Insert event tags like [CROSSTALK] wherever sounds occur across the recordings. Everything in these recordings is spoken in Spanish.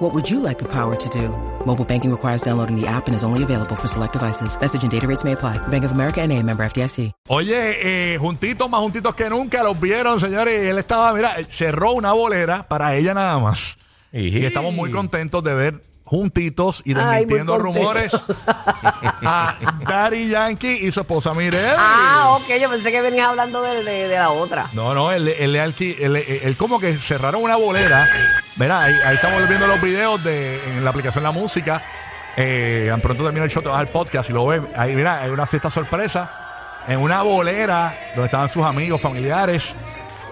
What would you like the power to do? Mobile banking requires downloading the app and is only available for select devices. Message and data rates may apply. Bank of America and a member FDIC. Oye, eh, juntitos, más juntitos que nunca, los vieron, señores. Y él estaba, mira, cerró una bolera para ella nada más. Y estamos muy contentos de ver juntitos y desmintiendo rumores [LAUGHS] a Daddy Yankee y su esposa Mirel. Ah, ok, yo pensé que venías hablando de, de- de la otra. No, no, él, alqui- él- él como que cerraron una bolera. Verá, ahí, ahí estamos viendo los videos de, en la aplicación La Música. Eh, tan pronto termina el show, te vas al podcast y lo ves. Ahí, mira, hay una fiesta sorpresa en una bolera donde estaban sus amigos, familiares.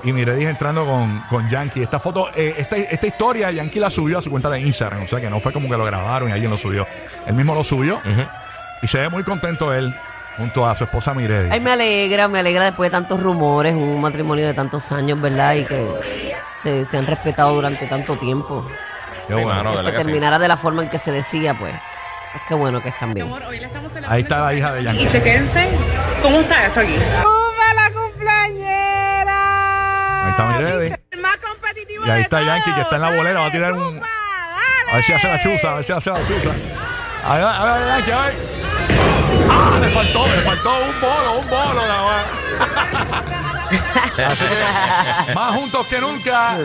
Y mire, dije entrando con, con Yankee. Esta foto, eh, esta, esta historia, Yankee la subió a su cuenta de Instagram. O sea que no fue como que lo grabaron y alguien lo subió. Él mismo lo subió. Y se ve muy contento él junto a su esposa Miredi. Ay, me alegra, me alegra después de tantos rumores, un matrimonio de tantos años, ¿verdad? Y que se, se han respetado durante tanto tiempo. Qué bueno. mano, que ¿verdad se que sí? terminara de la forma en que se decía, pues. Es que bueno que están bien. Ahí está la hija de Yankee. Y se quédense. ¿Cómo está esto aquí? El más competitivo Y ahí de está Yankee que está en la bolera, va a tirar un. A ver si hace la chuza, a ver si hace la chuza. A ver, a ver, Yankee, a ver. ¡Ah! Le faltó, le faltó un bolo, un bolo nada más. Así que, más juntos que nunca.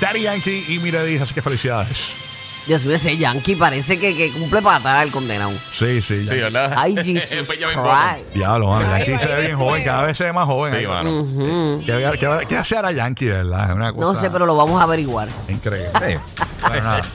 Daddy Yankee y Miredi, así que felicidades. Dios mío, ese Yankee parece que, que cumple patada el condenado. Sí, sí. Sí. ¿verdad? Ay, [LAUGHS] Jesus Christ. Diablo, mano. Yankee se ve bien joven, cada vez se ve más joven. Sí, mano. Ujú. ¿Qué, qué, qué hace ahora Yankee, de verdad? Es una cosa No sé, pero lo vamos a averiguar. Increíble. Sí. [LAUGHS] Bueno, nada.